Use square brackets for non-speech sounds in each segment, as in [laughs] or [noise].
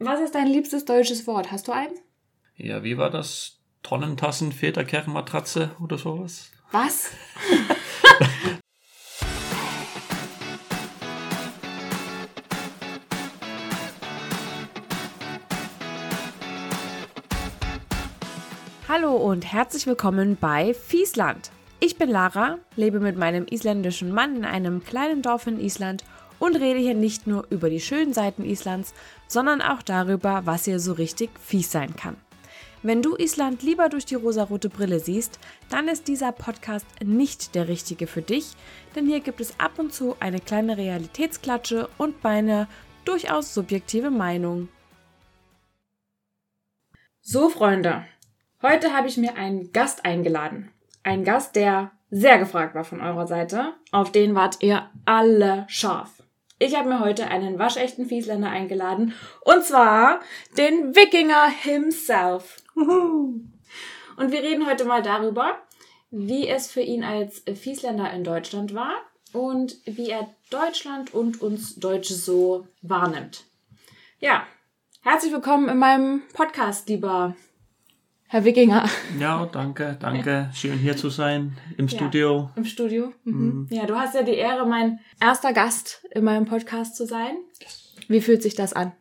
Was ist dein liebstes deutsches Wort? Hast du eins? Ja, wie war das? Tonnentassen, Väterkernmatratze oder sowas? Was? [laughs] Hallo und herzlich willkommen bei Fiesland. Ich bin Lara, lebe mit meinem isländischen Mann in einem kleinen Dorf in Island und rede hier nicht nur über die schönen Seiten Islands, sondern auch darüber, was hier so richtig fies sein kann. Wenn du Island lieber durch die rosarote Brille siehst, dann ist dieser Podcast nicht der richtige für dich, denn hier gibt es ab und zu eine kleine Realitätsklatsche und meine durchaus subjektive Meinung. So, Freunde, heute habe ich mir einen Gast eingeladen. Ein Gast, der sehr gefragt war von eurer Seite. Auf den wart ihr alle scharf. Ich habe mir heute einen waschechten Fiesländer eingeladen und zwar den Wikinger himself. Und wir reden heute mal darüber, wie es für ihn als Fiesländer in Deutschland war und wie er Deutschland und uns Deutsche so wahrnimmt. Ja, herzlich willkommen in meinem Podcast, lieber Herr Wikinger. Ja, danke, danke. Schön hier zu sein im Ja, Studio. Im Studio. Mhm. Ja, du hast ja die Ehre, mein erster Gast in meinem Podcast zu sein. Wie fühlt sich das an?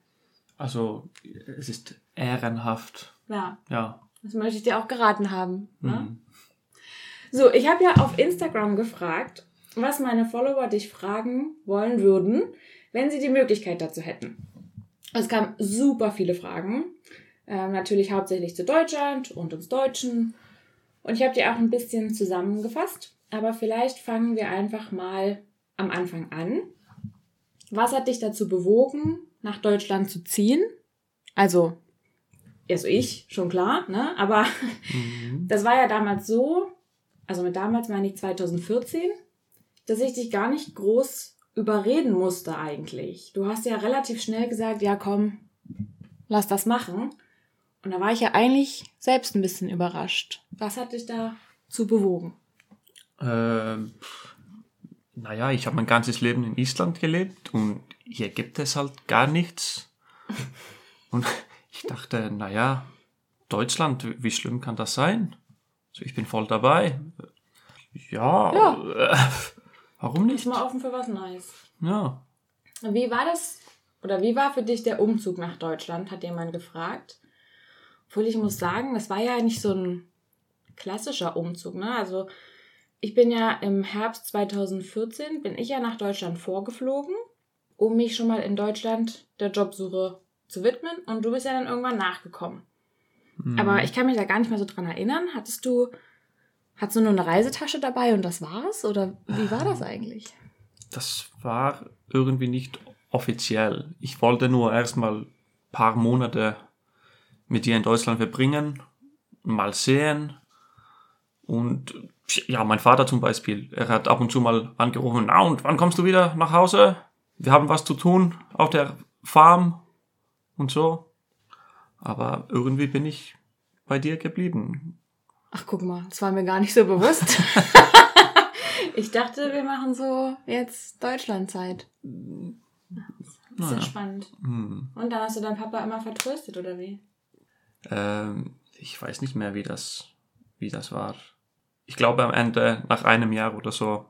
Also, es ist ehrenhaft. Ja, Ja. das möchte ich dir auch geraten haben. Ne? Mhm. So, ich habe ja auf Instagram gefragt, was meine Follower dich fragen wollen würden, wenn sie die Möglichkeit dazu hätten. Es kamen super viele Fragen. Ähm, natürlich hauptsächlich zu Deutschland und uns Deutschen. Und ich habe die auch ein bisschen zusammengefasst. Aber vielleicht fangen wir einfach mal am Anfang an. Was hat dich dazu bewogen, nach Deutschland zu ziehen? Also, also ich, schon klar, ne? Aber Mhm. [laughs] das war ja damals so, also mit damals meine ich 2014, dass ich dich gar nicht groß überreden musste eigentlich. Du hast ja relativ schnell gesagt, ja komm, lass das machen. Und da war ich ja eigentlich selbst ein bisschen überrascht. Was hat dich dazu bewogen? Ähm, naja, ich habe mein ganzes Leben in Island gelebt und hier gibt es halt gar nichts. Und ich dachte, naja, Deutschland, wie schlimm kann das sein? Also ich bin voll dabei. Ja, Ja. Äh, warum Ist nicht? mal offen für was Neues. Ja. Wie war das, oder wie war für dich der Umzug nach Deutschland, hat jemand gefragt. Obwohl ich muss sagen, das war ja nicht so ein klassischer Umzug, ne? Also ich bin ja im Herbst 2014, bin ich ja nach Deutschland vorgeflogen, um mich schon mal in Deutschland der Jobsuche zu widmen und du bist ja dann irgendwann nachgekommen. Mhm. Aber ich kann mich da gar nicht mehr so dran erinnern. Hattest du, hattest du nur eine Reisetasche dabei und das war's? Oder wie war das eigentlich? Das war irgendwie nicht offiziell. Ich wollte nur erstmal ein paar Monate mit dir in Deutschland verbringen, mal sehen. Und ja, mein Vater zum Beispiel, er hat ab und zu mal angerufen, na und wann kommst du wieder nach Hause? Wir haben was zu tun auf der Farm und so. Aber irgendwie bin ich bei dir geblieben. Ach, guck mal, das war mir gar nicht so bewusst. [laughs] ich dachte, wir machen so jetzt Deutschlandzeit. Das ist ja Naja. spannend. Hm. Und dann hast du deinen Papa immer vertröstet, oder wie? Ähm, ich weiß nicht mehr, wie das, wie das war. Ich glaube am Ende, nach einem Jahr oder so.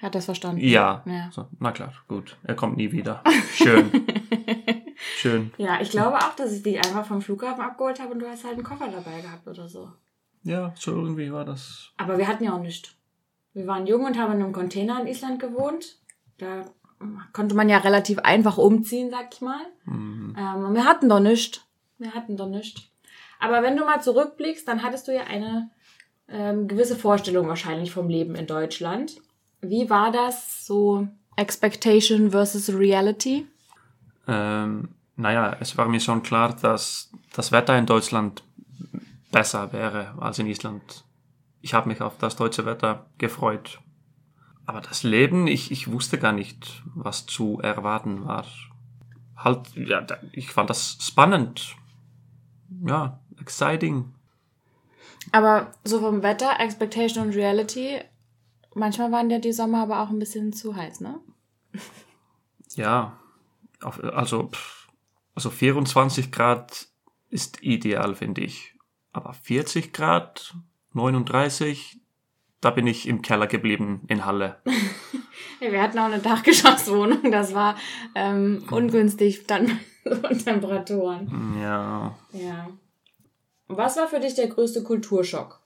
Hat das verstanden? Ja. Ja. So, na klar, gut. Er kommt nie wieder. Schön. [laughs] Schön. Ja, ich glaube auch, dass ich dich einfach vom Flughafen abgeholt habe und du hast halt einen Koffer dabei gehabt oder so. Ja, so irgendwie war das. Aber wir hatten ja auch nichts. Wir waren jung und haben in einem Container in Island gewohnt. Da konnte man ja relativ einfach umziehen, sag ich mal. Mhm. Ähm, und wir hatten doch nichts. Wir hatten doch nichts. Aber wenn du mal zurückblickst, dann hattest du ja eine ähm, gewisse Vorstellung wahrscheinlich vom Leben in Deutschland. Wie war das so Expectation versus Reality? Ähm, naja, es war mir schon klar, dass das Wetter in Deutschland besser wäre als in Island. Ich habe mich auf das deutsche Wetter gefreut. Aber das Leben, ich, ich wusste gar nicht, was zu erwarten war. Halt, ja, ich fand das spannend. Ja, exciting. Aber so vom Wetter, Expectation und Reality, manchmal waren ja die Sommer aber auch ein bisschen zu heiß, ne? Ja, also also 24 Grad ist ideal, finde ich. Aber 40 Grad, 39, da bin ich im Keller geblieben in Halle. [laughs] Wir hatten auch eine Dachgeschosswohnung, das war ähm, ungünstig dann [laughs] so Temperaturen. Ja, Ja. Was war für dich der größte Kulturschock?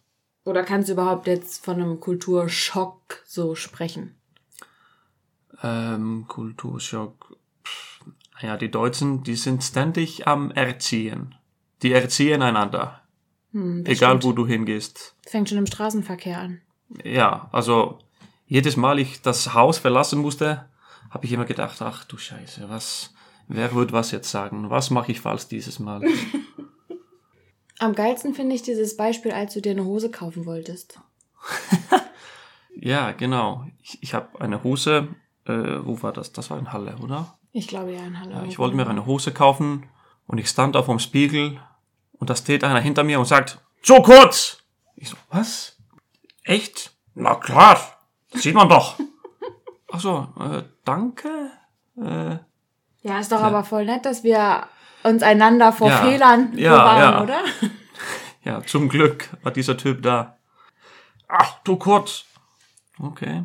Oder kannst du überhaupt jetzt von einem Kulturschock so sprechen? ähm, Kulturschock. Pff, Ja, die Deutschen, die sind ständig am Erziehen. Die erziehen einander. Hm, Egal, wo du hingehst. Fängt schon im Straßenverkehr an. Ja, also jedes Mal ich das Haus verlassen musste, habe ich immer gedacht, ach du Scheiße, was, wer wird was jetzt sagen? Was mache ich falsch dieses Mal? [laughs] Am geilsten finde ich dieses Beispiel, als du dir eine Hose kaufen wolltest. [laughs] ja, genau. Ich, ich habe eine Hose, äh, wo war das? Das war in Halle, oder? Ich glaube ja in Halle. Ja, ich wollte mir eine Hose kaufen und ich stand da vorm Spiegel und da steht einer hinter mir und sagt, zu kurz! Ich so, was? Echt? Na klar, das sieht man doch. [laughs] Ach so, äh, danke. Äh, Ja, ist doch aber voll nett, dass wir uns einander vor Ja. Fehlern Ja, bewahren, ja. oder? ja, zum Glück war dieser Typ da. Ach, du kurz. Okay.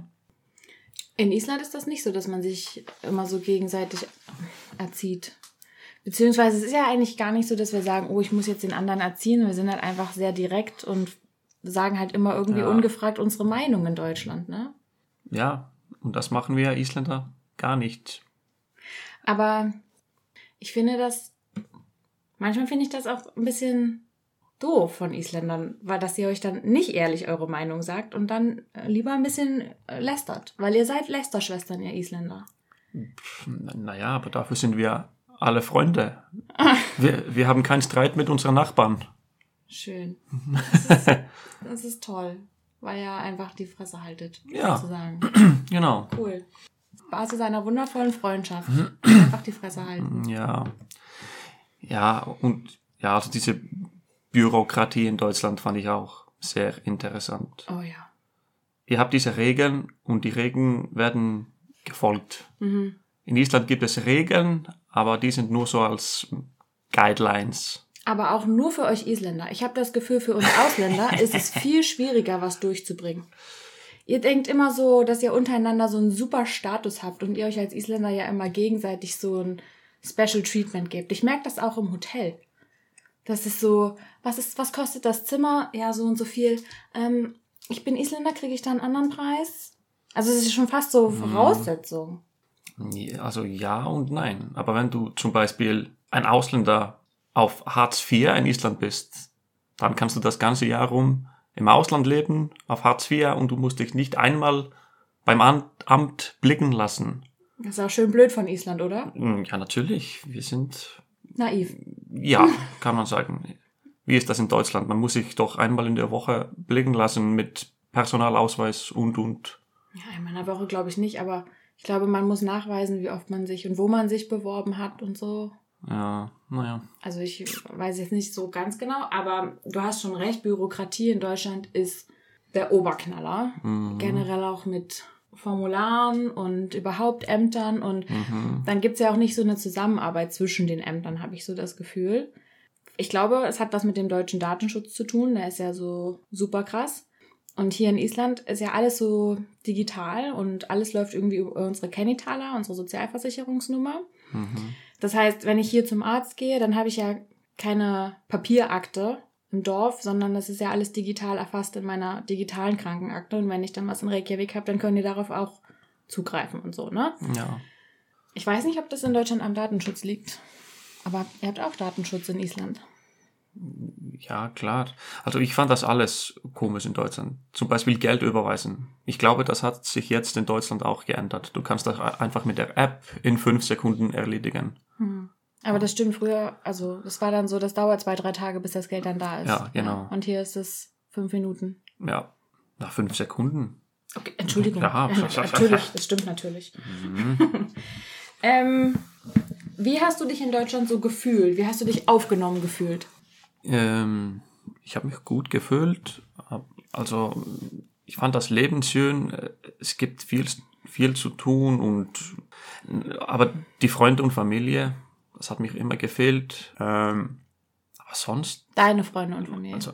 In Island ist das nicht so, dass man sich immer so gegenseitig erzieht. Beziehungsweise es ist ja eigentlich gar nicht so, dass wir sagen, oh, ich muss jetzt den anderen erziehen. Wir sind halt einfach sehr direkt und sagen halt immer irgendwie Ja. ungefragt unsere Meinung in Deutschland, ne? Ja, und das machen wir Isländer gar nicht. Aber ich finde das, manchmal finde ich das auch ein bisschen doof von Isländern, weil dass ihr euch dann nicht ehrlich eure Meinung sagt und dann äh, lieber ein bisschen äh, lästert. Weil ihr seid Lästerschwestern, ihr Isländer. Naja, aber dafür sind wir alle Freunde. Wir, wir haben keinen Streit mit unseren Nachbarn. Schön. Das [laughs] ist, das ist toll, weil ihr einfach die Fresse haltet, Ja. sozusagen. [clears throat] Genau. Cool. Basis einer wundervollen Freundschaft. [clears throat] einfach die Fresse halten. Ja. Ja, und ja, also diese Bürokratie in Deutschland fand ich auch sehr interessant. Oh ja. Ihr habt diese Regeln und die Regeln werden gefolgt. Mhm. In Island gibt es Regeln, aber die sind nur so als Guidelines. Aber auch nur für euch Isländer. Ich habe das Gefühl, für uns Ausländer [laughs] ist es viel schwieriger, was durchzubringen. Ihr denkt immer so, dass ihr untereinander so einen super Status habt und ihr euch als Isländer ja immer gegenseitig so ein Special Treatment gebt. Ich merke das auch im Hotel. Das ist so, was ist, was kostet das Zimmer? Ja, so und so viel. Ähm, ich bin Isländer, kriege ich da einen anderen Preis? Also es ist schon fast so Voraussetzung. Ja, Also ja und nein. Aber wenn du zum Beispiel ein Ausländer auf Hartz IV in Island bist, dann kannst du das ganze Jahr rum im Ausland leben, auf Hartz IV und du musst dich nicht einmal beim Amt blicken lassen. Das ist auch schön blöd von Island, oder? Hm, Ja, natürlich. Wir sind, Naiv. ja, kann man sagen. Wie ist das in Deutschland? Man muss sich doch einmal in der Woche blicken lassen mit Personalausweis und und. Ja, in meiner Woche glaube ich nicht, aber ich glaube, man muss nachweisen, wie oft man sich und wo man sich beworben hat und so. Ja, naja. Also ich weiß jetzt nicht so ganz genau, aber du hast schon recht, Bürokratie in Deutschland ist der Oberknaller. Mhm. Generell auch mit Formularen und überhaupt Ämtern und Mhm. dann gibt's ja auch nicht so eine Zusammenarbeit zwischen den Ämtern, habe ich so das Gefühl. Ich glaube, es hat was mit dem deutschen Datenschutz zu tun, der ist ja so super krass. Und hier in Island ist ja alles so digital und alles läuft irgendwie über unsere Kenitala, unsere Sozialversicherungsnummer. Mhm. Das heißt, wenn ich hier zum Arzt gehe, dann habe ich ja keine Papierakte im Dorf, sondern das ist ja alles digital erfasst in meiner digitalen Krankenakte. Und wenn ich dann was in Reykjavik habe, dann können die darauf auch zugreifen und so, ne? Ja. Ich weiß nicht, ob das in Deutschland am Datenschutz liegt. Aber ihr habt auch Datenschutz in Island. Ja, klar. Also ich fand das alles komisch in Deutschland. Zum Beispiel Geld überweisen. Ich glaube, das hat sich jetzt in Deutschland auch geändert. Du kannst das einfach mit der App in fünf Sekunden erledigen. Aber das stimmt früher, also das war dann so, das dauert zwei, drei Tage, bis das Geld dann da ist. Ja, genau. Und hier ist es fünf Minuten. Ja, nach fünf Sekunden. Okay, Entschuldigung. Ja. [laughs] natürlich, das stimmt natürlich. [laughs] ähm, wie hast du dich in Deutschland so gefühlt? Wie hast du dich aufgenommen gefühlt? Ähm, ich habe mich gut gefühlt. Also ich fand das Leben schön. Es gibt viel, viel zu tun und aber die Freunde und Familie, das hat mir immer gefehlt. Ähm, aber sonst, Deine Freunde und Familie. also,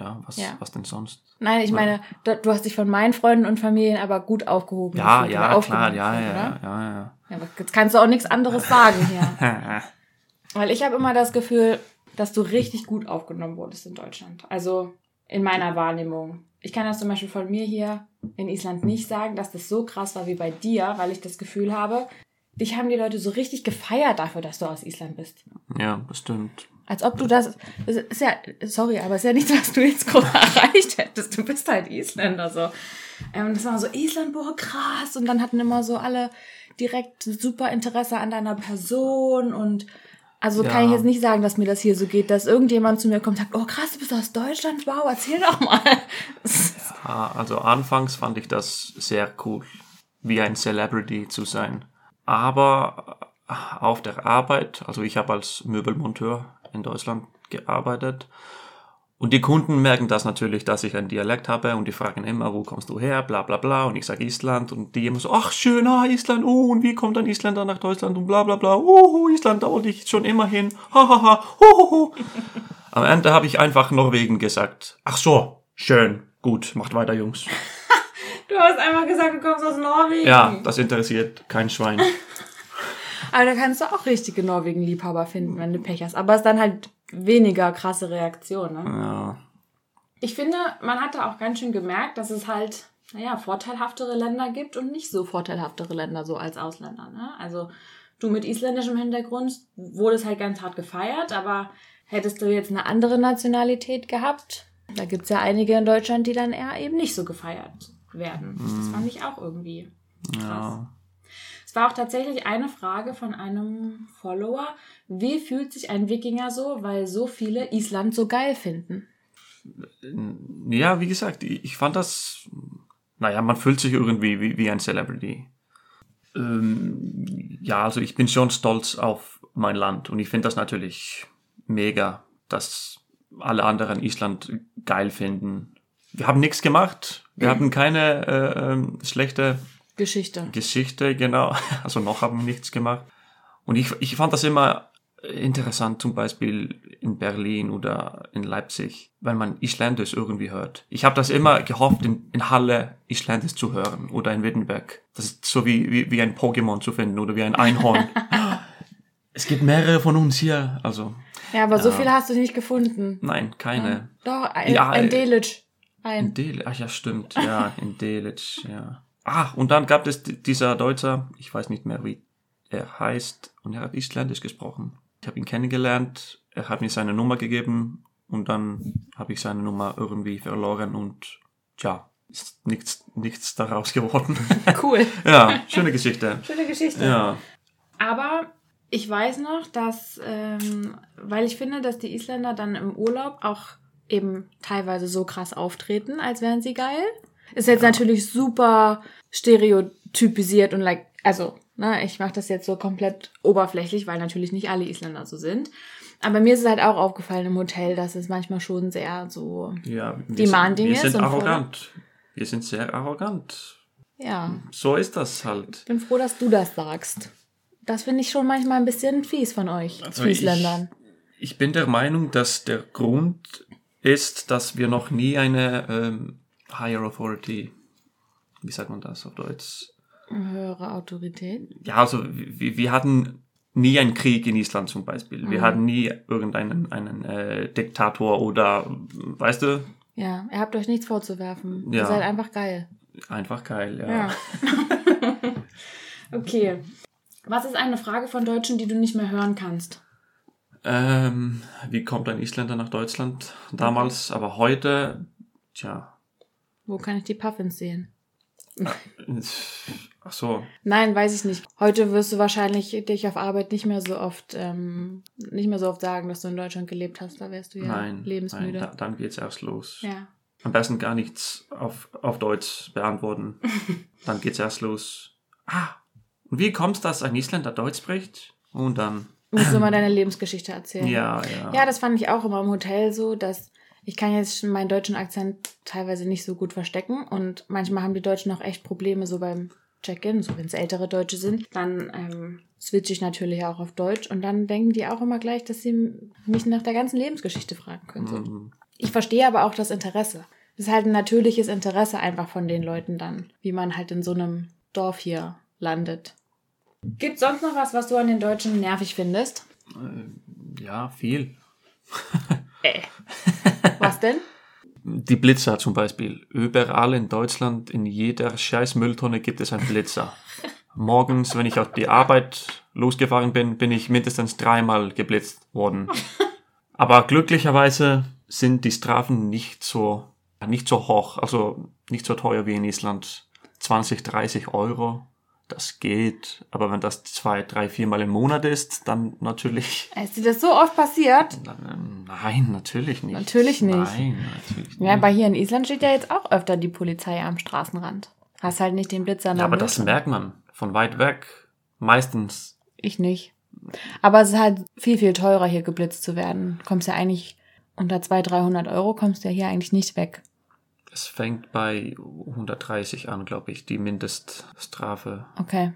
ja, was, Ja. was denn sonst? Nein, ich meine, du, hast dich von meinen Freunden und Familien aber gut aufgehoben. Ja, ja, klar, ja, ja, oder? ja, ja, Ja, aber jetzt kannst du auch nichts anderes sagen hier. ja. [laughs] Weil ich habe immer das Gefühl, dass du richtig gut aufgenommen wurdest in Deutschland. Also in meiner Wahrnehmung. Ich kann das zum Beispiel von mir hier in Island nicht sagen, dass das so krass war wie bei dir, weil ich das Gefühl habe, dich haben die Leute so richtig gefeiert dafür, dass du aus Island bist. ja, das stimmt. Als ob du das, das ist ja, sorry, aber es ist ja nichts, was du jetzt groß [laughs] erreicht hättest. Du bist halt Isländer so. Ähm, das war so Island, boah, krass. Und dann hatten immer so alle direkt super Interesse an deiner Person und also kann Ja. ich jetzt nicht sagen, dass mir das hier so geht, dass irgendjemand zu mir kommt und sagt, oh krass, du bist aus Deutschland, wow, erzähl doch mal. Ja, also anfangs fand ich das sehr cool, wie ein Celebrity zu sein. Aber äh, auf der Arbeit, also ich habe als Möbelmonteur in Deutschland gearbeitet. Und die Kunden merken das natürlich, dass ich einen Dialekt habe und die fragen immer, wo kommst du her, bla bla bla. Und ich sage Island und die immer so, ach schön, ah, Island, oh, und wie kommt ein Isländer nach Deutschland und bla bla bla, oh, Island, da wollte ich schon immer hin, hahaha, hohoho. Am Ende habe ich einfach Norwegen gesagt. Ach so, schön, gut, macht weiter, Jungs. [laughs] Du hast einfach gesagt, du kommst aus Norwegen. Ja, das interessiert kein Schwein. [laughs] Aber da kannst du auch richtige Norwegen-Liebhaber finden, wenn du Pech hast. Aber es ist dann halt weniger krasse Reaktion, ne? Ja, Ich finde, man hat da auch ganz schön gemerkt, dass es halt, naja, vorteilhaftere Länder gibt und nicht so vorteilhaftere Länder so als Ausländer. Ne? Also du mit isländischem Hintergrund wurdest halt ganz hart gefeiert, aber hättest du jetzt eine andere Nationalität gehabt, da gibt's ja einige in Deutschland, die dann eher eben nicht so gefeiert werden. Das fand ich auch irgendwie krass. ja. Es war auch tatsächlich eine Frage von einem Follower. Wie fühlt sich ein Wikinger so, weil so viele Island so geil finden? Ja, wie gesagt, ich ich fand das, naja, man fühlt sich irgendwie wie, wie ein Celebrity. Ähm, ja, also ich bin schon stolz auf mein Land und ich finde das natürlich mega, dass alle anderen Island geil finden. Wir haben nichts gemacht, wir hatten keine äh, ähm, schlechte Geschichte. Geschichte, genau. [laughs] Also noch haben wir nichts gemacht. Und ich, ich fand das immer interessant, zum Beispiel in Berlin oder in Leipzig, wenn man Isländisch irgendwie hört. Ich habe das immer gehofft, in, in Halle Isländisch zu hören oder in Wittenberg. Das ist so wie, wie, wie ein Pokémon zu finden oder wie ein Einhorn. [laughs] es gibt mehrere von uns hier. Also, Ja, aber so viele hast du nicht gefunden. nein, keine. Doch, ein, Ja, ein äh, Delitzsch. In Ein. Delitzsch, ach ja, stimmt, ja, in Delitzsch, ja. Ah, und dann gab es di- dieser Deutscher, ich weiß nicht mehr, wie er heißt, und er hat Isländisch gesprochen. Ich habe ihn kennengelernt, er hat mir seine Nummer gegeben und dann habe ich seine Nummer irgendwie verloren und ja, ist nichts, nichts daraus geworden. [laughs] [laughs] Cool. ja, schöne Geschichte. Schöne Geschichte. Ja, Aber ich weiß noch, dass, ähm, weil ich finde, dass die Isländer dann im Urlaub auch eben teilweise so krass auftreten, als wären sie geil. Ist jetzt natürlich super stereotypisiert und like, also, ne, ich mache das jetzt so komplett oberflächlich, weil natürlich nicht alle Isländer so sind. Aber mir ist es halt auch aufgefallen im Hotel, dass es manchmal schon sehr so, ja. Wir Demanding sind, wir ist sind und arrogant. Wir sind sehr arrogant. ja. So ist das halt. Ich bin froh, dass du das sagst. Das finde ich schon manchmal ein bisschen fies von euch, Also ich- Isländern. Ich bin der Meinung, dass der Grund ist, dass wir noch nie eine ähm, Higher Authority, wie sagt man das auf Deutsch? Höhere Autorität. Ja, also wir, wir hatten nie einen Krieg in Island zum Beispiel. Wir hatten nie irgendeinen einen, äh, Diktator oder, weißt du, Ja, ihr habt euch nichts vorzuwerfen. Ja. Ihr seid einfach geil. einfach geil, ja. Ja. [laughs] okay. Was ist eine Frage von Deutschen, die du nicht mehr hören kannst? Ähm, wie kommt ein Isländer nach Deutschland damals? Aber heute, tja, Wo kann ich die Puffins sehen? ach so, Nein, weiß ich nicht. Heute wirst du wahrscheinlich dich auf Arbeit nicht mehr so oft, ähm, nicht mehr so oft sagen, dass du in Deutschland gelebt hast. Da wärst du ja nein, nein lebensmüde. da, dann geht's erst los. ja. Am besten gar nichts auf, auf Deutsch beantworten. [laughs] dann geht's erst los. Ah, und wie kommt's, dass ein Isländer Deutsch spricht? Und dann, Musst du mal deine Lebensgeschichte erzählen. ja, ja. Ja, das fand ich auch immer im Hotel so, dass ich kann jetzt meinen deutschen Akzent teilweise nicht so gut verstecken und manchmal haben die Deutschen auch echt Probleme so beim Check-in, so wenn es ältere Deutsche sind, dann ähm, switche ich natürlich auch auf Deutsch und dann denken die auch immer gleich, dass sie mich nach der ganzen Lebensgeschichte fragen können. So. Mhm. Ich verstehe aber auch das Interesse. Das ist halt ein natürliches Interesse einfach von den Leuten dann, wie man halt in so einem Dorf hier landet. Gibt sonst noch was, was du an den Deutschen nervig findest? Ja, viel. [laughs] Äh. Was denn? Die Blitzer zum Beispiel. Überall in Deutschland, in jeder scheiß Mülltonne gibt es einen Blitzer. Morgens, wenn ich auf die Arbeit losgefahren bin, bin ich mindestens dreimal geblitzt worden. Aber glücklicherweise sind die Strafen nicht so, nicht so hoch, also nicht so teuer wie in Island. 20, 30 Euro, das geht. Aber wenn das zwei, drei, viermal im Monat ist, dann natürlich. Ist dir das so oft passiert? Nein, natürlich nicht. Natürlich nicht. Nein, natürlich nicht. Ja, aber hier in Island steht ja jetzt auch öfter die Polizei am Straßenrand. Hast halt nicht den Blitzer Ja, aber das Mülltonne. merkt man von weit weg. Meistens. Ich nicht. Aber es ist halt viel, viel teurer, hier geblitzt zu werden. Kommst ja eigentlich unter 200, 300 Euro, kommst ja hier eigentlich nicht weg. Es fängt bei 130 an, glaube ich, die Mindeststrafe. Okay.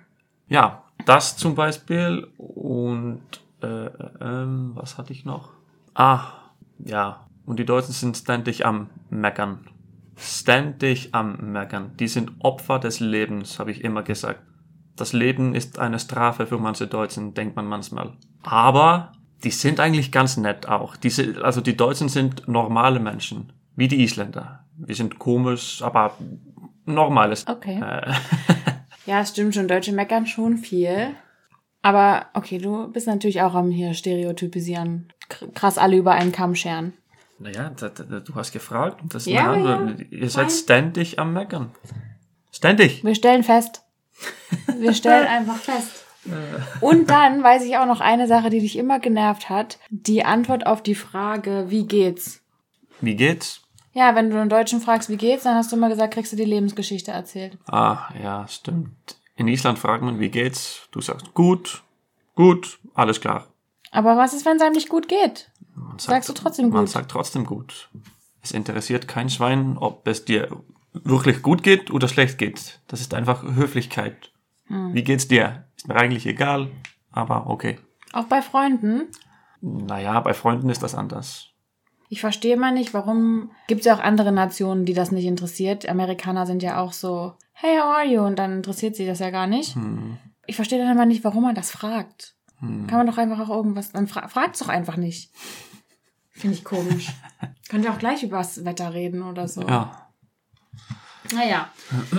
Ja, das zum Beispiel. Und äh, ähm, was hatte ich noch? Ah, ja. Und die Deutschen sind ständig am Meckern. Ständig am Meckern. Die sind Opfer des Lebens, habe ich immer gesagt. Das Leben ist eine Strafe für manche Deutschen, denkt man manchmal. Aber die sind eigentlich ganz nett auch. Diese, also die Deutschen sind normale Menschen, wie die Isländer. Wir sind komisch, aber normales. Okay. Äh, [laughs] Ja, es stimmt schon. Deutsche meckern schon viel. Aber okay, du bist natürlich auch am hier stereotypisieren. Krass alle über einen Kamm scheren. Naja, du hast gefragt das Ja, ja. Ihr seid Nein. ständig am Meckern. Ständig. Wir stellen fest. [laughs] Wir stellen einfach fest. Und dann weiß ich auch noch eine Sache, die dich immer genervt hat. Die Antwort auf die Frage, wie geht's? Wie geht's? Ja, wenn du einen Deutschen fragst, wie geht's, dann hast du immer gesagt, kriegst du die Lebensgeschichte erzählt. Ah, ja, stimmt. In Island fragt man, wie geht's? Du sagst, gut, gut, alles klar. Aber was ist, wenn es einem nicht gut geht? Man Sagst du trotzdem Man gut? sagt trotzdem gut. Es interessiert kein Schwein, ob es dir wirklich gut geht oder schlecht geht. Das ist einfach Höflichkeit. Hm. Wie geht's dir? Ist mir eigentlich egal, aber okay. Auch bei Freunden? Naja, bei Freunden ist das anders. Ich verstehe mal nicht, warum gibt es ja auch andere Nationen, die das nicht interessiert. Amerikaner sind ja auch so, hey, how are you? Und dann interessiert sie das ja gar nicht. Hm. Ich verstehe dann immer nicht, warum man das fragt. Hm. Kann man doch einfach auch irgendwas, dann fra fragt's doch einfach nicht. Finde ich komisch. [laughs] Könnt ihr auch gleich über das Wetter reden oder so. Ja. Naja.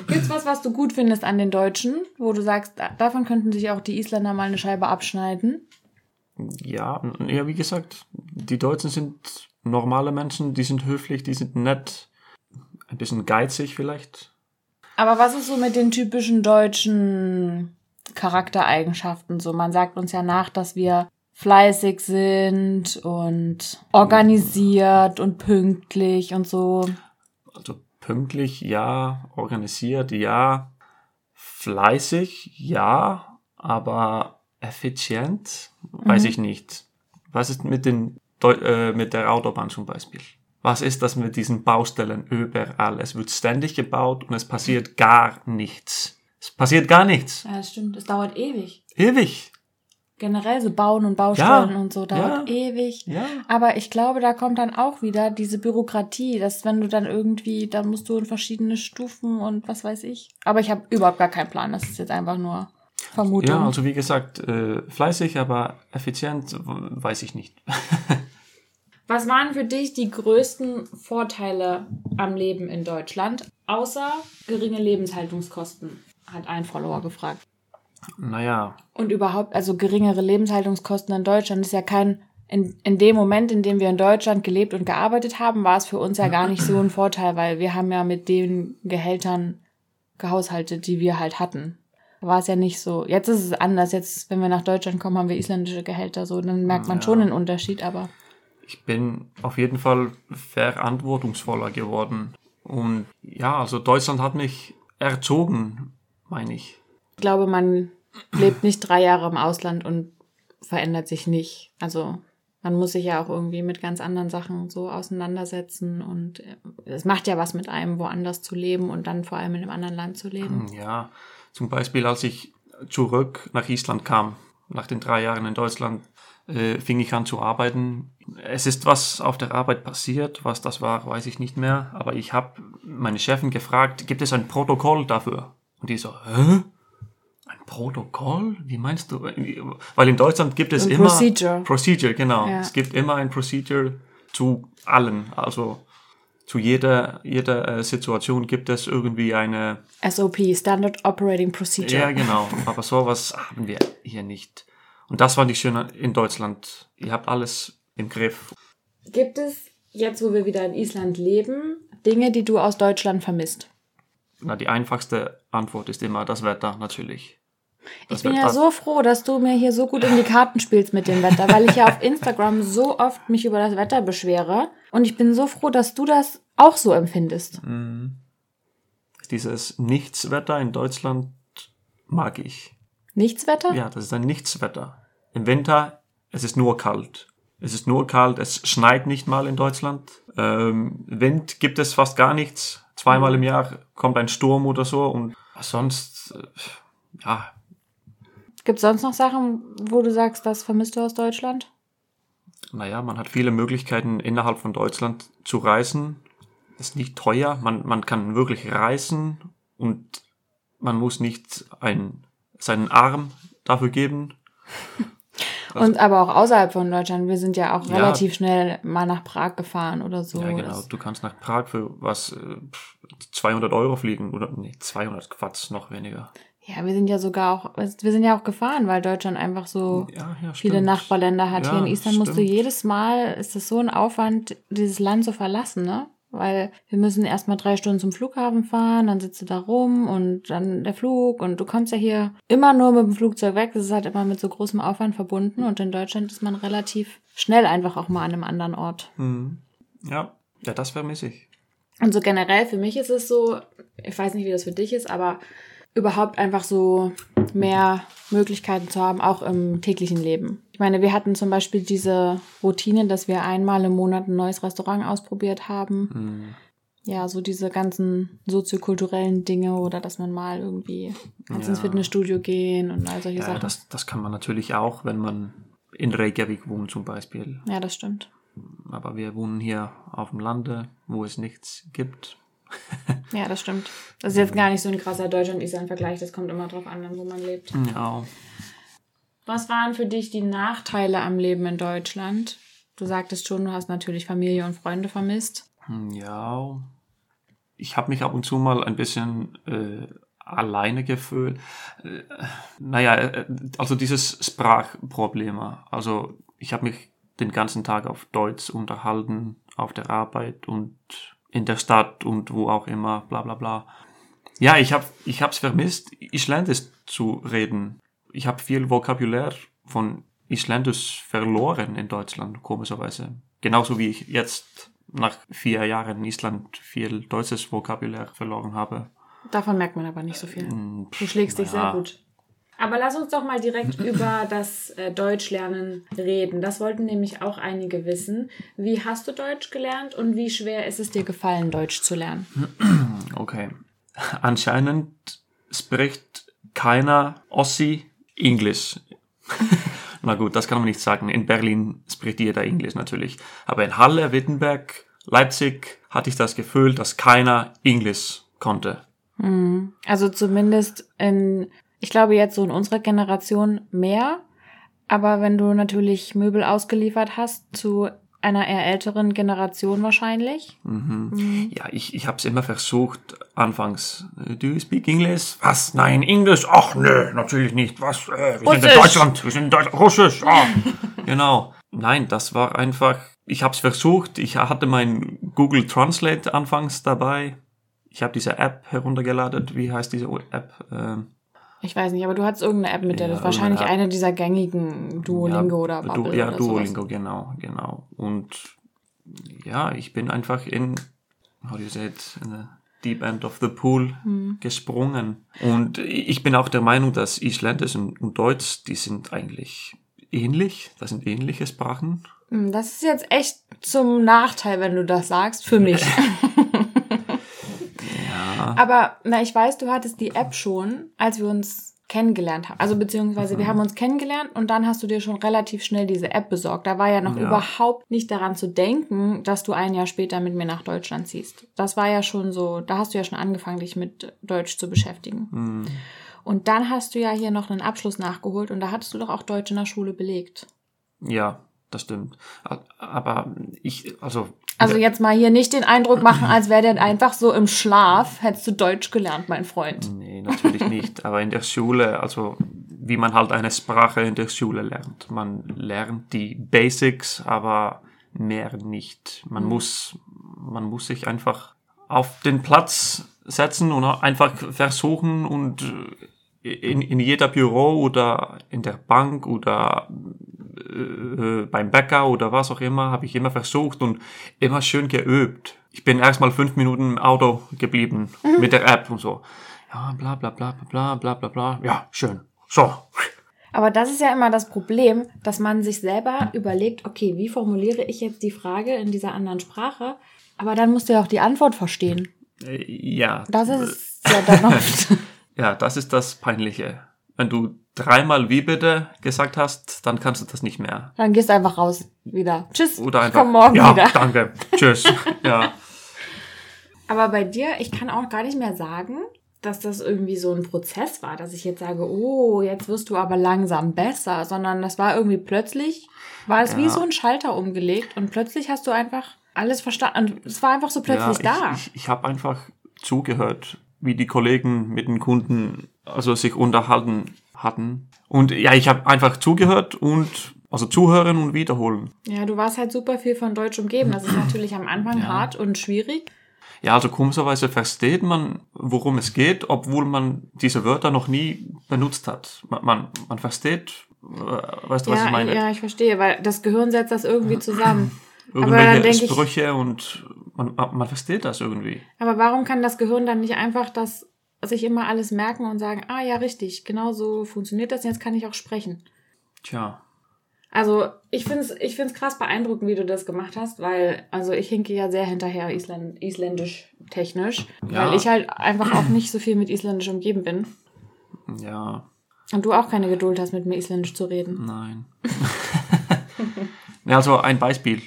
Gibt's was, was du gut findest an den Deutschen, wo du sagst, da- davon könnten sich auch die Isländer mal eine Scheibe abschneiden? Ja, ja, wie gesagt, die Deutschen sind normale Menschen, die sind höflich, die sind nett, ein bisschen geizig vielleicht. Aber was ist so mit den typischen deutschen Charaktereigenschaften so? Man sagt uns ja nach, dass wir fleißig sind und organisiert und pünktlich und so. Also pünktlich, ja, organisiert, ja, fleißig, ja, aber effizient, weiß ich nicht. Was ist mit den äh, mit der Autobahn zum Beispiel? Was ist das mit diesen Baustellen überall? Es wird ständig gebaut und es passiert gar nichts. Es passiert gar nichts. Ja, das stimmt. Es dauert ewig. Ewig. Generell so Bauen und Baustellen Ja, und so dauert ja. ewig. Ja. Aber ich glaube, da kommt dann auch wieder diese Bürokratie, dass wenn du dann irgendwie, dann musst du in verschiedene Stufen und was weiß ich. Aber ich habe überhaupt gar keinen Plan. Das ist jetzt einfach nur Vermutung. Ja, also wie gesagt, äh, fleißig, aber effizient, weiß ich nicht. [laughs] Was waren für dich die größten Vorteile am Leben in Deutschland, außer geringe Lebenshaltungskosten? Hat ein Follower gefragt. naja, Und überhaupt, also geringere Lebenshaltungskosten in Deutschland ist ja kein, in, in dem Moment, in dem wir in Deutschland gelebt und gearbeitet haben, war es für uns ja gar nicht so ein Vorteil, weil wir haben ja mit den Gehältern gehaushaltet, die wir halt hatten. War es ja nicht so. Jetzt ist es anders. Jetzt, wenn wir nach Deutschland kommen, haben wir isländische Gehälter so, dann merkt man Ja. schon einen Unterschied, aber. Ich bin auf jeden Fall verantwortungsvoller geworden. Und ja, also Deutschland hat mich erzogen, meine ich. Ich glaube, man lebt nicht drei Jahre im Ausland und verändert sich nicht. Also man muss sich ja auch irgendwie mit ganz anderen Sachen so auseinandersetzen und äh, es macht ja was mit einem, woanders zu leben und dann vor allem in einem anderen Land zu leben. Ja, Zum Beispiel, als ich zurück nach Island kam, nach den drei Jahren in Deutschland, äh, fing ich an zu arbeiten. Es ist was auf der Arbeit passiert, was das war, weiß ich nicht mehr, aber ich habe meine Chefin gefragt, gibt es ein Protokoll dafür? Und die so, hä? Ein Protokoll? Wie meinst du? Weil in Deutschland gibt es Ein immer Procedure. Procedure, genau. Ja. Es gibt immer ein Procedure zu allen, also zu jeder jeder äh, Situation gibt es irgendwie eine SOP, Standard Operating Procedure. ja, genau. Aber sowas haben wir hier nicht. Und das fand ich schön in Deutschland. Ihr habt alles im Griff. Gibt es, jetzt wo wir wieder in Island leben, Dinge, die du aus Deutschland vermisst? Na, die einfachste Antwort ist immer das Wetter, natürlich. Das Ich bin Wetter- ja so froh, dass du mir hier so gut in die Karten spielst mit dem Wetter, weil ich ja auf Instagram so oft mich über das Wetter beschwere. Und ich bin so froh, dass du das auch so empfindest. Dieses Nichtswetter in Deutschland mag ich. Nichtswetter? Ja, das ist ein Nichtswetter. Im Winter, es ist nur kalt. Es ist nur kalt, es schneit nicht mal in Deutschland. Ähm, Wind gibt es fast gar nichts. Zweimal im Jahr kommt ein Sturm oder so und sonst, äh, ja, Gibt es sonst noch Sachen, wo du sagst, das vermisst du aus Deutschland? naja, man hat viele Möglichkeiten innerhalb von Deutschland zu reisen. Ist nicht teuer, man, man kann wirklich reisen und man muss nicht ein, seinen Arm dafür geben. [laughs] Und aber auch außerhalb von Deutschland. Wir sind ja auch Ja. relativ schnell mal nach Prag gefahren oder so. Ja, genau. Das- Du kannst nach Prag für was, äh, pff, 200 Euro fliegen oder nee, 200 Quatsch, noch weniger. Ja, wir sind ja sogar auch, wir sind ja auch gefahren, weil Deutschland einfach so Ja, ja, viele stimmt. Nachbarländer hat. Hier in Island musst du stimmt. jedes Mal, ist es so ein Aufwand, dieses Land zu verlassen, ne? Weil wir müssen erstmal drei Stunden zum Flughafen fahren, dann sitzt du da rum und dann der Flug und du kommst ja hier immer nur mit dem Flugzeug weg. Das ist halt immer mit so großem Aufwand verbunden und in Deutschland ist man relativ schnell einfach auch mal an einem anderen Ort. Mhm. Ja, ja, das vermisse ich. Und so generell für mich ist es so, ich weiß nicht, wie das für dich ist, aber überhaupt einfach so mehr Möglichkeiten zu haben, auch im täglichen Leben. Ich meine, wir hatten zum Beispiel diese Routine, dass wir einmal im Monat ein neues Restaurant ausprobiert haben. Mhm. Ja, so diese ganzen soziokulturellen Dinge oder dass man mal irgendwie ganz ins Ja. Fitnessstudio gehen und all solche Ja, Sachen. das, das kann man natürlich auch, wenn man in Reykjavik wohnt zum Beispiel. ja, das stimmt. Aber wir wohnen hier auf dem Lande, wo es nichts gibt. [laughs] Ja, das stimmt. Das ist jetzt gar nicht so ein krasser Deutschland-Island-Vergleich. Das kommt immer drauf an, wo man lebt. Ja, Was waren für dich die Nachteile am Leben in Deutschland? Du sagtest schon, du hast natürlich Familie und Freunde vermisst. Hm, Ja, ich habe mich ab und zu mal ein bisschen äh, alleine gefühlt. Äh, naja, äh, also dieses Sprachproblem. Also ich habe mich den ganzen Tag auf Deutsch unterhalten, auf der Arbeit und in der Stadt und wo auch immer, bla bla bla. Ja, ich habe ich hab's vermisst, Isländisch zu reden. Ich habe viel Vokabular von Isländisch verloren in Deutschland, komischerweise. Genauso wie ich jetzt nach vier Jahren in Island viel deutsches Vokabular verloren habe. Davon merkt man aber nicht so viel. Hm, Du schlägst dich sehr ja. gut. Aber lass uns doch mal direkt [clears throat] über das äh, Deutschlernen reden. Das wollten nämlich auch einige wissen. Wie hast du Deutsch gelernt und wie schwer ist es dir gefallen, Deutsch zu lernen? [clears throat] Okay. Anscheinend spricht keiner Ossi Englisch. [laughs] Na gut, das kann man nicht sagen. In Berlin spricht jeder Englisch natürlich. Aber in Halle, Wittenberg, Leipzig hatte ich das Gefühl, dass keiner Englisch konnte. Also zumindest in, ich glaube jetzt so in unserer Generation mehr. Aber wenn du natürlich Möbel ausgeliefert hast zu einer eher älteren Generation wahrscheinlich. Ja, ich, ich habe es immer versucht, anfangs. äh, Do you speak English? Was? Nein, Englisch? Ach nö, natürlich nicht. Was? Äh, wir sind in Russisch. Deutschland. Wir sind in Deutschland. Russisch. Ah. [laughs] genau. Nein, das war einfach. Ich habe es versucht. Ich hatte mein Google Translate anfangs dabei. Ich habe diese App heruntergeladen. Wie heißt diese App? Ähm, Ich weiß nicht, aber du hattest irgendeine App mit der, Ja, das ist wahrscheinlich irgendeine eine dieser gängigen Duolingo oder Du, Bubble ja, oder Duolingo, sowas. genau, genau. Und ja, ich bin einfach in, how do you say it, in the deep end of the pool Hm. gesprungen. Und ich bin auch der Meinung, dass Isländisch und, und Deutsch, die sind eigentlich ähnlich. Das sind ähnliche Sprachen. Hm, Das ist jetzt echt zum Nachteil, wenn du das sagst, für mich. [laughs] [laughs] Ja. Aber na, ich weiß, du hattest die App schon, als wir uns kennengelernt haben. Also beziehungsweise Mhm. wir haben uns kennengelernt und dann hast du dir schon relativ schnell diese App besorgt. Da war ja noch Ja. überhaupt nicht daran zu denken, dass du ein Jahr später mit mir nach Deutschland ziehst. Das war ja schon so, da hast du ja schon angefangen, dich mit Deutsch zu beschäftigen. Hm. Und dann hast du ja hier noch einen Abschluss nachgeholt und da hattest du doch auch Deutsch in der Schule belegt. Ja, das stimmt. Aber ich, also. Also jetzt mal hier nicht den Eindruck machen, als wäre der einfach so im Schlaf, hättest du Deutsch gelernt, mein Freund. Nee, natürlich nicht. Aber in der Schule, also wie man halt eine Sprache in der Schule lernt. Man lernt die Basics, aber mehr nicht. Man muss, man muss sich einfach auf den Platz setzen und einfach versuchen und in, in jeder Büro oder in der Bank oder äh, beim Bäcker oder was auch immer, habe ich immer versucht und immer schön geübt. Ich bin erstmal fünf Minuten im Auto geblieben mhm. mit der App und so. Ja, bla bla bla bla bla bla bla. Ja, schön. So. Aber das ist ja immer das Problem, dass man sich selber überlegt, okay, wie formuliere ich jetzt die Frage in dieser anderen Sprache? Aber dann musst du ja auch die Antwort verstehen. Ja. Das ist ja dann oft. [laughs] ja, das ist das Peinliche. Wenn du dreimal wie bitte gesagt hast, dann kannst du das nicht mehr. Dann gehst du einfach raus wieder. Tschüss. Oder einfach. komm morgen ja, wieder. [laughs] danke. Tschüss. ja. Aber bei dir, ich kann auch gar nicht mehr sagen, dass das irgendwie so ein Prozess war, dass ich jetzt sage, oh, jetzt wirst du aber langsam besser, sondern das war irgendwie plötzlich, war es wie Ja. so ein Schalter umgelegt und plötzlich hast du einfach alles verstanden. Und es war einfach so plötzlich ja, da. Ich, ich, ich habe einfach zugehört, wie die Kollegen mit den Kunden also sich unterhalten hatten. Und ja, ich habe einfach zugehört und also zuhören und wiederholen. Ja, du warst halt super viel von Deutsch umgeben. Das ist [clears throat] natürlich am Anfang Ja. hart und schwierig. Ja, also komischerweise versteht man, worum es geht, obwohl man diese Wörter noch nie benutzt hat. Man, man, man versteht, äh, weißt du, was ja, ich meine? ja, ich verstehe, weil das Gehirn setzt das irgendwie [clears throat] zusammen. aber dann Irgendwelche denk ich- Sprüche und man, man versteht das irgendwie. Aber warum kann das Gehirn dann nicht einfach das sich immer alles merken und sagen, ah ja, richtig, genau so funktioniert das, jetzt kann ich auch sprechen. Tja, Also ich finde es ich find's krass beeindruckend, wie du das gemacht hast, weil, also ich hinke ja sehr hinterher Island, isländisch technisch, Ja. weil ich halt einfach auch nicht so viel mit isländisch umgeben bin. ja, Und du auch keine Geduld hast, mit mir isländisch zu reden. nein. [laughs] ja, also ein Beispiel,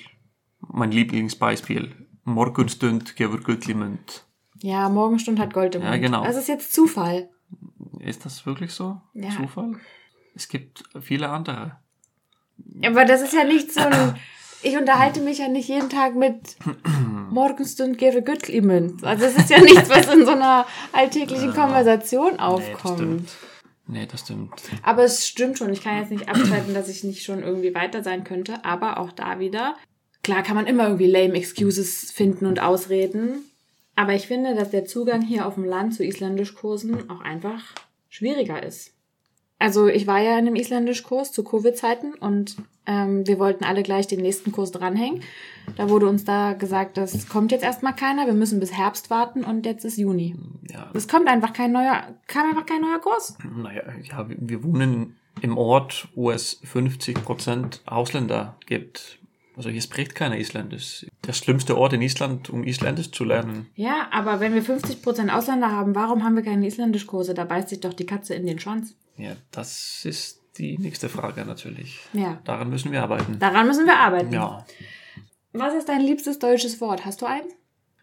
mein Lieblingsbeispiel. Morgenstund gefur Gutlimund. Ja, Morgenstund hat Gold im Ja, Mund. genau. Das ist jetzt Zufall. Ist das wirklich so? Ja. Zufall? Es gibt viele andere. Aber das ist ja nicht so ein. Ich unterhalte mich ja nicht jeden Tag mit [clears throat] Morgenstund gere Göttlimund. Also es ist ja nichts, was in so einer alltäglichen Konversation aufkommt. stimmt. Nee, das stimmt. aber es stimmt schon. Ich kann jetzt nicht abstreiten, dass ich nicht schon irgendwie weiter sein könnte. Aber auch da wieder. Klar kann man immer irgendwie lame Excuses finden und Ausreden. Aber ich finde, dass der Zugang hier auf dem Land zu Isländischkursen auch einfach schwieriger ist. Also ich war ja in einem Isländischkurs zu Covid-Zeiten und ähm, wir wollten alle gleich den nächsten Kurs dranhängen. Da wurde uns da gesagt, das kommt jetzt erstmal keiner, wir müssen bis Herbst warten und jetzt ist Juni. Ja, Es kommt einfach kein neuer, kam einfach kein neuer Kurs. naja, ja, wir- wir wohnen im Ort, wo es 50% Ausländer gibt. Also hier spricht keiner Isländisch. Der schlimmste Ort in Island, um Isländisch zu lernen. Ja, aber wenn wir 50% Ausländer haben, warum haben wir keine Isländischkurse? Da beißt sich doch die Katze in den Schwanz. Ja, das ist die nächste Frage natürlich. Ja. Daran müssen wir arbeiten. Daran müssen wir arbeiten. Ja. Was ist dein liebstes deutsches Wort? Hast du eins?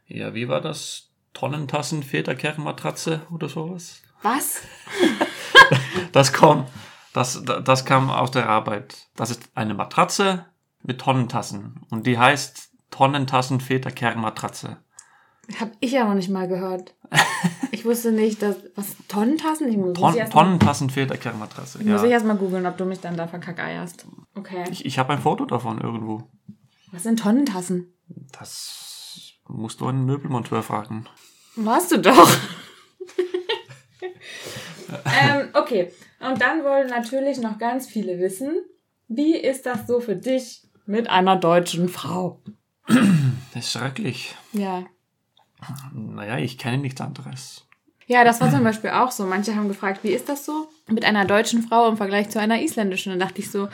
Ja, wie war das? Tonnentassen, Väterkernmatratze oder sowas? Was? [laughs] Das kommt, das, das kam aus der Arbeit. Das ist eine Matratze mit Tonnentassen. Und die heißt Tonnentassen Väterkernmatratze. Hab ich ja noch nicht mal gehört. [laughs] Ich wusste nicht, dass. Was? Tonnentassen? Ich muss, Ton, ich Tonnentassen Väterkernmatratze. muss ich Ja. erst mal googeln, ob du mich dann da verkackeierst. Okay. Ich, ich habe ein Foto davon irgendwo. Was sind Tonnentassen? Das musst du einen Möbelmonteur fragen. Warst du doch. [laughs] ähm, okay. Und dann wollen natürlich noch ganz viele wissen, wie ist das so für dich mit einer deutschen Frau? Das ist schrecklich. Ja. Naja, ich kenne nichts anderes. Ja, das war zum Beispiel auch so. Manche haben gefragt, wie ist das so mit einer deutschen Frau im Vergleich zu einer isländischen? Und da dachte ich so,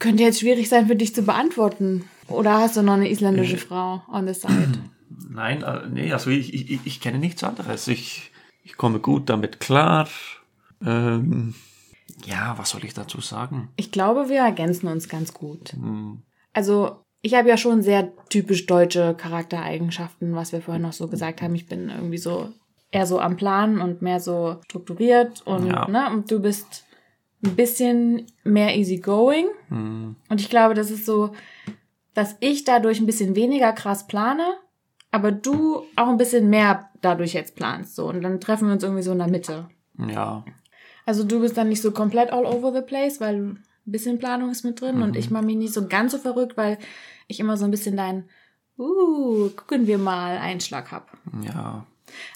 könnte jetzt schwierig sein für dich zu beantworten. Oder hast du noch eine isländische Frau on the side? Nein, äh, nee, also ich, ich, ich kenne nichts anderes. Ich, ich komme gut damit klar. Ähm, ja, was soll ich dazu sagen? Ich glaube, wir ergänzen uns ganz gut. Also, ich habe ja schon sehr typisch deutsche Charaktereigenschaften, was wir vorhin noch so gesagt haben. Ich bin irgendwie so eher so am Plan und mehr so strukturiert und, Ja. ne, und du bist ein bisschen mehr easygoing. Und ich glaube, das ist so, dass ich dadurch ein bisschen weniger krass plane, aber du auch ein bisschen mehr dadurch jetzt planst. So. Und dann treffen wir uns irgendwie so in der Mitte. Ja, Also du bist dann nicht so komplett all over the place, weil ein bisschen Planung ist mit drin und ich mache mich nicht so ganz so verrückt, weil ich immer so ein bisschen dein uh, gucken wir mal Einschlag hab. ja.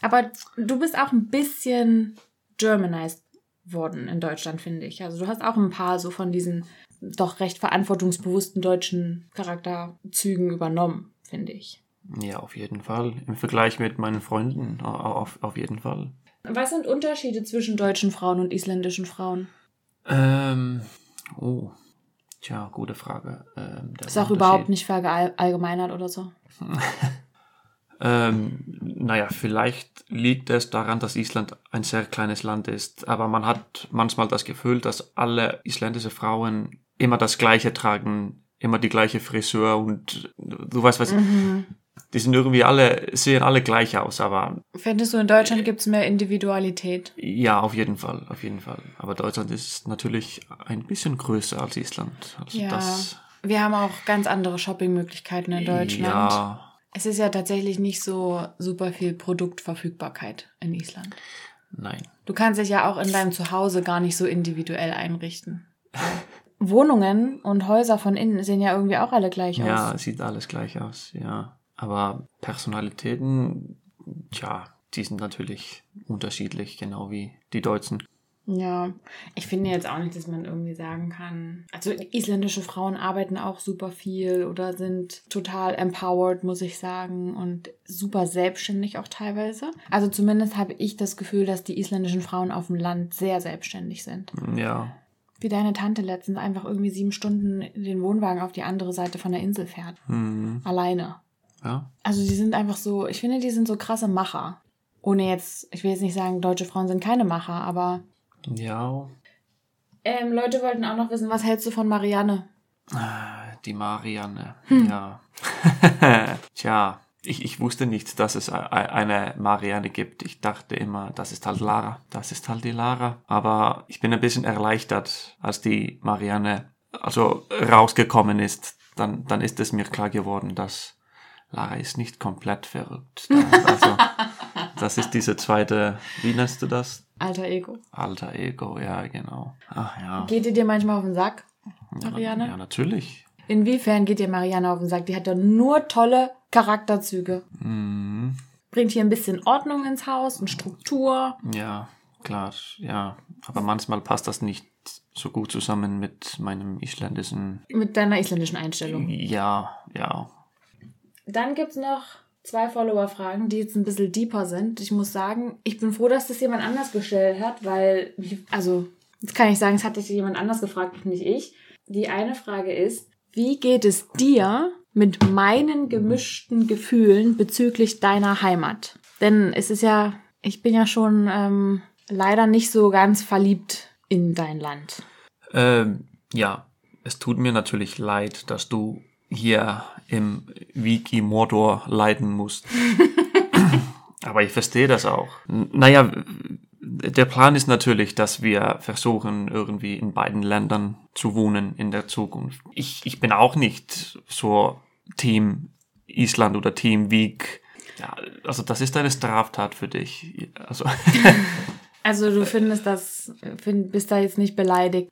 Aber du bist auch ein bisschen Germanized worden in Deutschland, finde ich. Also du hast auch ein paar so von diesen doch recht verantwortungsbewussten deutschen Charakterzügen übernommen, finde ich. Ja, auf jeden Fall. Im Vergleich mit meinen Freunden, au- auf, auf jeden Fall. Was sind Unterschiede zwischen deutschen Frauen und isländischen Frauen? Ähm, oh, tja, gute Frage. Ähm, Ist auch überhaupt nicht verallgemeinert oder so. [laughs] Ähm, naja, vielleicht liegt es daran, dass Island ein sehr kleines Land ist, aber man hat manchmal das Gefühl, dass alle isländische Frauen immer das Gleiche tragen, immer die gleiche Frisur und du weißt was, die sind irgendwie alle, sehen alle gleich aus, aber Findest du, in Deutschland gibt es mehr Individualität? ja, auf jeden Fall, auf jeden Fall. Aber Deutschland ist natürlich ein bisschen größer als Island. Also Ja. das, Wir haben auch ganz andere Shoppingmöglichkeiten in Deutschland. Ja, Es ist ja tatsächlich nicht so super viel Produktverfügbarkeit in Island. nein. Du kannst dich ja auch in deinem Zuhause gar nicht so individuell einrichten. Wohnungen und Häuser von innen sehen ja irgendwie auch alle gleich Ja, aus. es sieht alles gleich aus, ja. Aber Personalitäten, tja, die sind natürlich unterschiedlich, genau wie die Deutschen. Ja, ich finde jetzt auch nicht, dass man irgendwie sagen kann. Also isländische Frauen arbeiten auch super viel oder sind total empowered, muss ich sagen, und super selbstständig auch teilweise. Also zumindest habe ich das Gefühl, dass die isländischen Frauen auf dem Land sehr selbstständig sind. Ja, Wie deine Tante letztens einfach irgendwie sieben Stunden den Wohnwagen auf die andere Seite von der Insel fährt. hm, Alleine. Ja, Also die sind einfach so, ich finde, die sind so krasse Macher. Ohne jetzt, ich will jetzt nicht sagen, deutsche Frauen sind keine Macher, aber. ja, Ähm, Leute wollten auch noch wissen, was hältst du von Marianne? die Marianne, ja. [laughs] Tja, ich, ich wusste nicht, dass es eine Marianne gibt. Ich dachte immer, das ist halt Lara, das ist halt die Lara. Aber ich bin ein bisschen erleichtert, als die Marianne also rausgekommen ist. Dann, dann ist es mir klar geworden, dass Lara ist nicht komplett verrückt. Also, [laughs] das ist diese zweite, wie nennst du das? Alter Ego. Alter Ego, ja, genau. Ach ja. Geht ihr dir manchmal auf den Sack, Ja, Marianne? Ja, natürlich. Inwiefern geht dir Marianne auf den Sack? Die hat ja nur tolle Charakterzüge. Mhm. Bringt hier ein bisschen Ordnung ins Haus und Struktur. Ja, klar, ja. Aber manchmal passt das nicht so gut zusammen mit meinem isländischen. Mit deiner isländischen Einstellung. Ja, ja. Dann gibt's noch zwei Follower-Fragen, die jetzt ein bisschen deeper sind. Ich muss sagen, ich bin froh, dass das jemand anders gestellt hat, weil, also, jetzt kann ich sagen, es hat sich jemand anders gefragt, nicht ich. Die eine Frage ist, wie geht es dir mit meinen gemischten Gefühlen bezüglich deiner Heimat? Denn es ist ja, ich bin ja schon ähm, leider nicht so ganz verliebt in dein Land. Ähm, ja, es tut mir natürlich leid, dass du hier im Wiki Mordor leiden musst. [laughs] Aber ich verstehe das auch. N- Naja, der Plan ist natürlich, dass wir versuchen, irgendwie in beiden Ländern zu wohnen in der Zukunft. Ich, ich bin auch nicht so Team Island oder Team Wieg. Ja, also das ist eine Straftat für dich. Also [laughs] Also du findest das, find, bist da jetzt nicht beleidigt.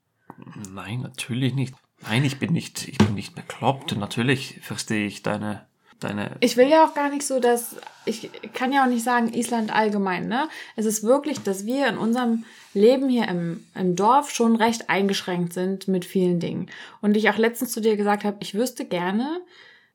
Nein, natürlich nicht. Nein, ich bin nicht, ich bin nicht bekloppt. Natürlich verstehe ich deine, deine. Ich will ja auch gar nicht so, dass ich kann ja auch nicht sagen Island allgemein, ne? Es ist wirklich, dass wir in unserem Leben hier im, im Dorf schon recht eingeschränkt sind mit vielen Dingen. Und ich auch letztens zu dir gesagt habe, ich wüsste gerne,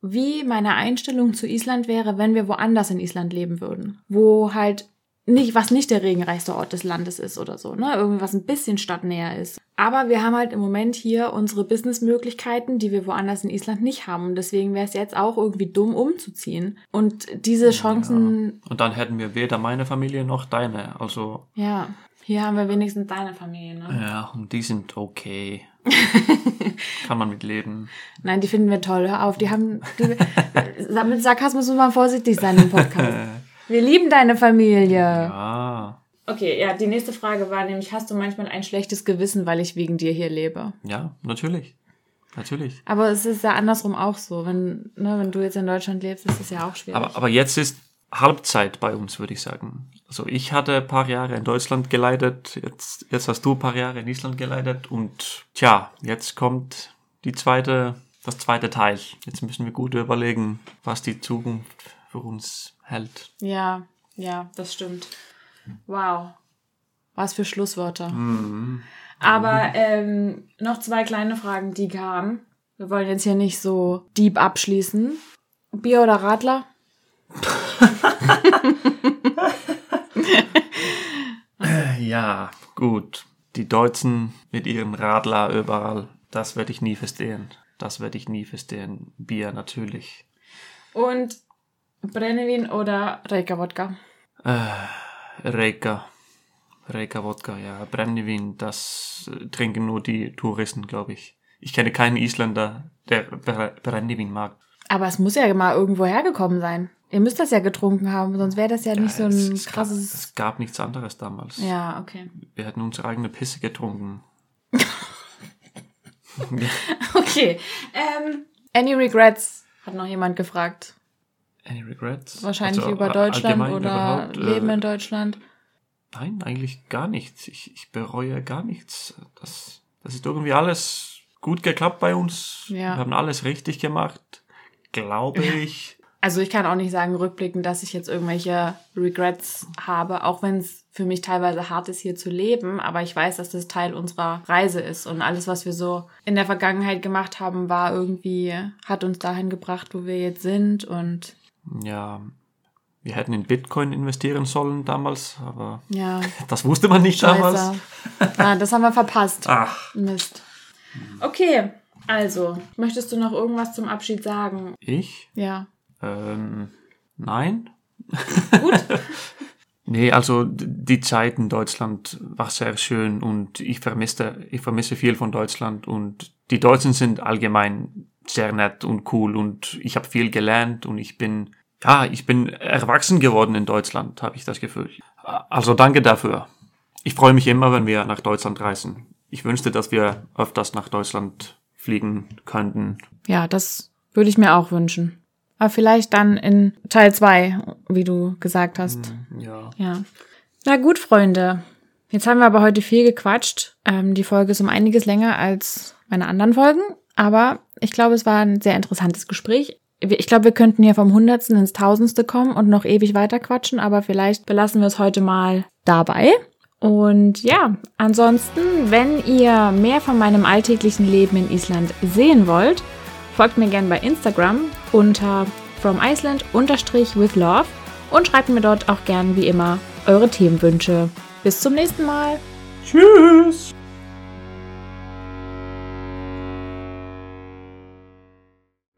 wie meine Einstellung zu Island wäre, wenn wir woanders in Island leben würden. Wo halt nicht, was nicht der regenreichste Ort des Landes ist oder so, ne? Irgendwas ein bisschen stadtnäher ist. Aber wir haben halt im Moment hier unsere Businessmöglichkeiten, die wir woanders in Island nicht haben. Und deswegen wäre es jetzt auch irgendwie dumm, umzuziehen. Und diese Chancen. Ja. Und dann hätten wir weder meine Familie noch deine. Also. Ja, hier haben wir wenigstens deine Familie, ne? Ja, und die sind okay. [laughs] Kann man mit leben. Nein, die finden wir toll. Hör auf, die haben. Die, [laughs] mit Sarkasmus muss man vorsichtig sein im Podcast. [laughs] Wir lieben deine Familie. Ja. Okay, ja, die nächste Frage war nämlich, hast du manchmal ein schlechtes Gewissen, weil ich wegen dir hier lebe? Ja, natürlich. Natürlich. Aber es ist ja andersrum auch so. Wenn, ne, wenn du jetzt in Deutschland lebst, ist es ja auch schwierig. Aber, aber jetzt ist Halbzeit bei uns, würde ich sagen. Also ich hatte ein paar Jahre in Deutschland geleitet, jetzt, jetzt hast du ein paar Jahre in Island geleitet und tja, jetzt kommt die zweite, das zweite Teil. Jetzt müssen wir gut überlegen, was die Zukunft für uns hält. Ja, ja, das stimmt. Wow. Was für Schlussworte. Mhm. Aber ähm, noch zwei kleine Fragen, die kamen. Wir wollen jetzt hier nicht so deep abschließen. Bier oder Radler? [laughs] ja, gut. Die Deutschen mit ihren Radler überall, das werde ich nie verstehen. Das werde ich nie verstehen. Bier natürlich. Und Brennevin oder Reika Wodka? Äh, Reika. Reika Wodka, ja. Brennevin, das äh, trinken nur die Touristen, glaube ich. Ich kenne keinen Isländer, der Brennevin mag. Aber es muss ja mal irgendwo hergekommen sein. Ihr müsst das ja getrunken haben, sonst wäre das ja, nicht so ein es, krasses. Gab, es gab nichts anderes damals. Ja, okay. Wir hätten unsere eigene Pisse getrunken. [laughs] okay. Ähm, any regrets? Hat noch jemand gefragt. Any regrets? Wahrscheinlich Also, über Deutschland oder überhaupt, Leben äh, in Deutschland. Nein, eigentlich gar nichts. Ich, ich bereue gar nichts. Das, das ist irgendwie alles gut geklappt bei uns. Ja. Wir haben alles richtig gemacht, glaube ich. Also ich kann auch nicht sagen, rückblickend, dass ich jetzt irgendwelche Regrets habe, auch wenn es für mich teilweise hart ist, hier zu leben. Aber ich weiß, dass das Teil unserer Reise ist. Und alles, was wir so in der Vergangenheit gemacht haben, war irgendwie, hat uns dahin gebracht, wo wir jetzt sind. Und Ja, wir hätten in Bitcoin investieren sollen damals, aber ja, [laughs] das wusste man nicht damals. scheiße. Ah, das haben wir verpasst. Ach, Mist. Okay, also, möchtest du noch irgendwas zum Abschied sagen? ich? Ja. Ähm, nein. Gut. [laughs] Nee, also die Zeit in Deutschland war sehr schön und ich vermisse, ich vermisse viel von Deutschland und die Deutschen sind allgemein sehr nett und cool und ich habe viel gelernt und ich bin, ja, ich bin erwachsen geworden in Deutschland, habe ich das Gefühl. Also danke dafür. Ich freue mich immer, wenn wir nach Deutschland reisen. Ich wünschte, dass wir öfters nach Deutschland fliegen könnten. Ja, das würde ich mir auch wünschen. Aber vielleicht dann in Teil 2, wie du gesagt hast. Ja. Ja. Na gut, Freunde. Jetzt haben wir aber heute viel gequatscht. Ähm, die Folge ist um einiges länger als meine anderen Folgen. Aber ich glaube, es war ein sehr interessantes Gespräch. Ich glaube, wir könnten hier vom Hundertsten ins Tausendste kommen und noch ewig weiter quatschen. Aber vielleicht belassen wir es heute mal dabei. Und ja, ansonsten, wenn ihr mehr von meinem alltäglichen Leben in Island sehen wollt, folgt mir gerne bei Instagram unter from Iceland with love und schreibt mir dort auch gern wie immer eure Themenwünsche. Bis zum nächsten Mal. Tschüss!